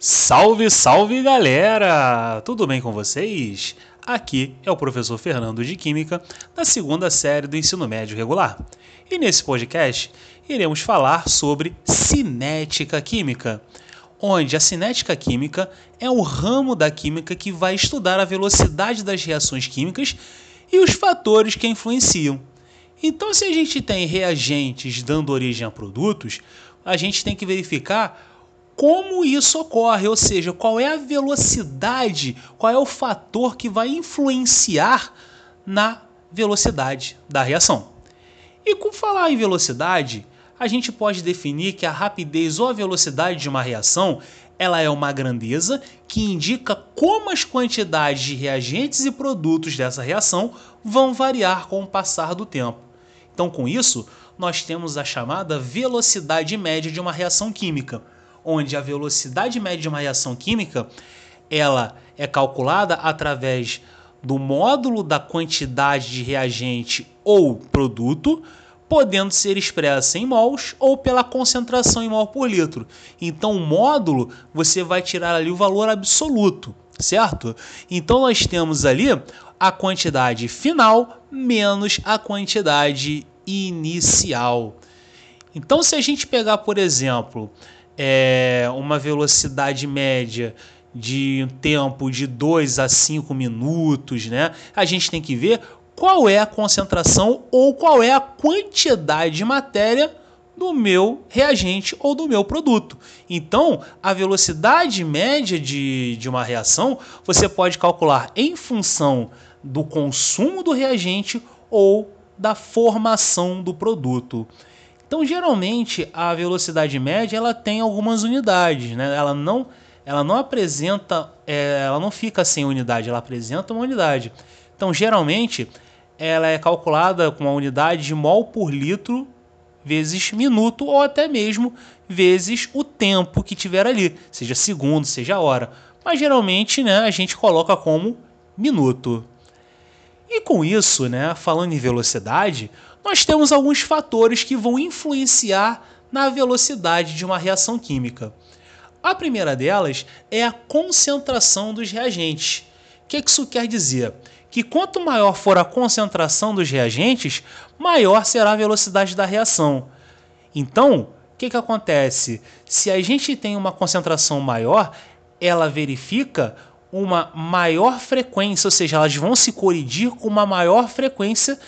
Salve, salve galera! Tudo bem com vocês? Aqui é o professor Fernando de Química, da segunda série do ensino médio regular. E nesse podcast iremos falar sobre cinética química, onde a cinética química é o ramo da química que vai estudar a velocidade das reações químicas e os fatores que a influenciam. Então, se a gente tem reagentes dando origem a produtos, a gente tem que verificar como isso ocorre, ou seja, qual é a velocidade, qual é o fator que vai influenciar na velocidade da reação. E com falar em velocidade, a gente pode definir que a rapidez ou a velocidade de uma reação ela é uma grandeza que indica como as quantidades de reagentes e produtos dessa reação vão variar com o passar do tempo. Então, com isso, nós temos a chamada velocidade média de uma reação química onde a velocidade média de uma reação química ela é calculada através do módulo da quantidade de reagente ou produto, podendo ser expressa em mols ou pela concentração em mol por litro. Então, o módulo você vai tirar ali o valor absoluto, certo? Então, nós temos ali a quantidade final menos a quantidade inicial. Então, se a gente pegar, por exemplo, é, uma velocidade média de um tempo de 2 a 5 minutos, né? A gente tem que ver qual é a concentração ou qual é a quantidade de matéria do meu reagente ou do meu produto. Então, a velocidade média de, de uma reação você pode calcular em função do consumo do reagente ou da formação do produto. Então, geralmente, a velocidade média ela tem algumas unidades, né? Ela não, ela não apresenta, é, ela não fica sem unidade, ela apresenta uma unidade. Então, geralmente, ela é calculada com a unidade de mol por litro vezes minuto ou até mesmo vezes o tempo que tiver ali, seja segundo, seja hora. Mas geralmente, né, a gente coloca como minuto. E com isso, né, falando em velocidade, nós temos alguns fatores que vão influenciar na velocidade de uma reação química. A primeira delas é a concentração dos reagentes. O que isso quer dizer? Que quanto maior for a concentração dos reagentes, maior será a velocidade da reação. Então, o que, que acontece? Se a gente tem uma concentração maior, ela verifica uma maior frequência, ou seja, elas vão se colidir com uma maior frequência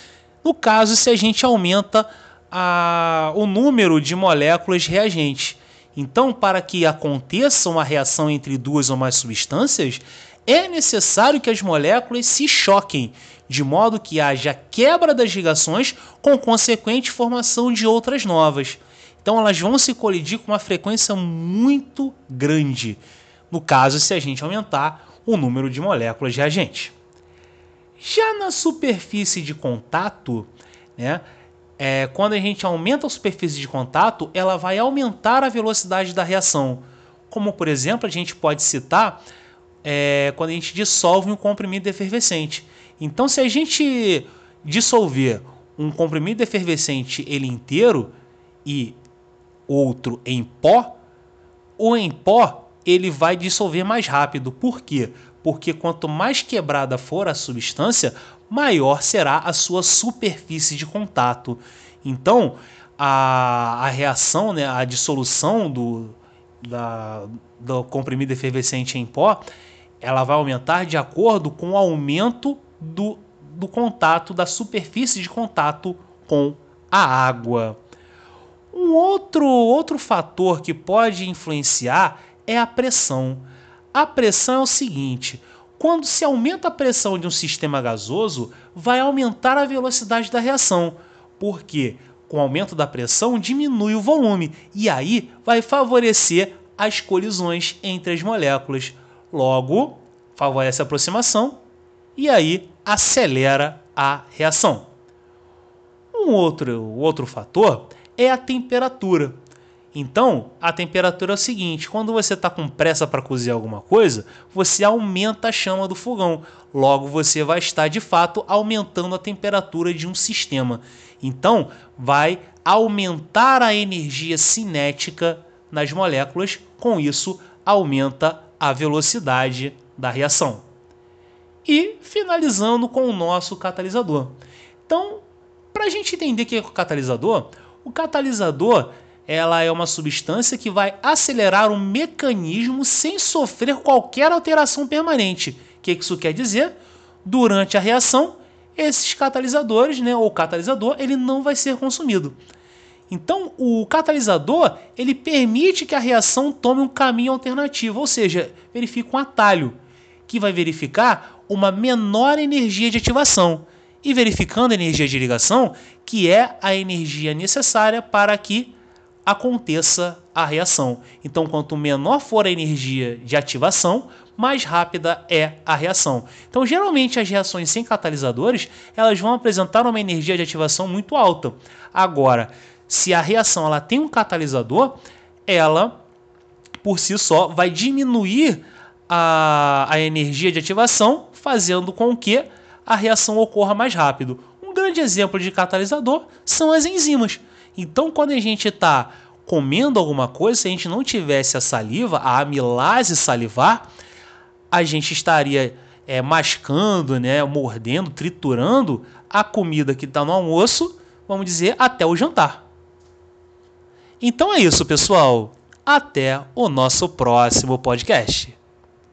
no caso se a gente aumenta a, o número de moléculas reagentes. Então, para que aconteça uma reação entre duas ou mais substâncias, é necessário que as moléculas se choquem, de modo que haja quebra das ligações com consequente formação de outras novas. Então, elas vão se colidir com uma frequência muito grande, no caso, se a gente aumentar o número de moléculas reagentes. Já na superfície de contato, né, é, quando a gente aumenta a superfície de contato, ela vai aumentar a velocidade da reação. Como, por exemplo, a gente pode citar é, quando a gente dissolve um comprimido efervescente. Então, se a gente dissolver um comprimido efervescente ele inteiro e outro em pó, o em pó ele vai dissolver mais rápido. Por quê? Porque quanto mais quebrada for a substância, maior será a sua superfície de contato. Então, a, a reação, né, a dissolução do, da, do comprimido efervescente em pó, ela vai aumentar de acordo com o aumento do, do contato, da superfície de contato com a água. Um outro, outro fator que pode influenciar é a pressão. A pressão é o seguinte: quando se aumenta a pressão de um sistema gasoso, vai aumentar a velocidade da reação, porque com o aumento da pressão diminui o volume e aí vai favorecer as colisões entre as moléculas. Logo, favorece a aproximação e aí acelera a reação. Um outro, outro fator é a temperatura. Então, a temperatura é o seguinte: quando você está com pressa para cozer alguma coisa, você aumenta a chama do fogão. Logo, você vai estar de fato aumentando a temperatura de um sistema. Então, vai aumentar a energia cinética nas moléculas, com isso, aumenta a velocidade da reação. E finalizando com o nosso catalisador. Então, para a gente entender o que é o catalisador, o catalisador ela é uma substância que vai acelerar um mecanismo sem sofrer qualquer alteração permanente. O que isso quer dizer? Durante a reação, esses catalisadores, né, ou catalisador, ele não vai ser consumido. Então, o catalisador ele permite que a reação tome um caminho alternativo, ou seja, verifica um atalho que vai verificar uma menor energia de ativação e verificando a energia de ligação, que é a energia necessária para que aconteça a reação. Então, quanto menor for a energia de ativação, mais rápida é a reação. Então, geralmente as reações sem catalisadores, elas vão apresentar uma energia de ativação muito alta. Agora, se a reação ela tem um catalisador, ela por si só vai diminuir a, a energia de ativação, fazendo com que a reação ocorra mais rápido. Um grande exemplo de catalisador são as enzimas. Então, quando a gente está comendo alguma coisa, se a gente não tivesse a saliva, a amilase salivar, a gente estaria é, mascando, né, mordendo, triturando a comida que está no almoço, vamos dizer, até o jantar. Então é isso, pessoal. Até o nosso próximo podcast.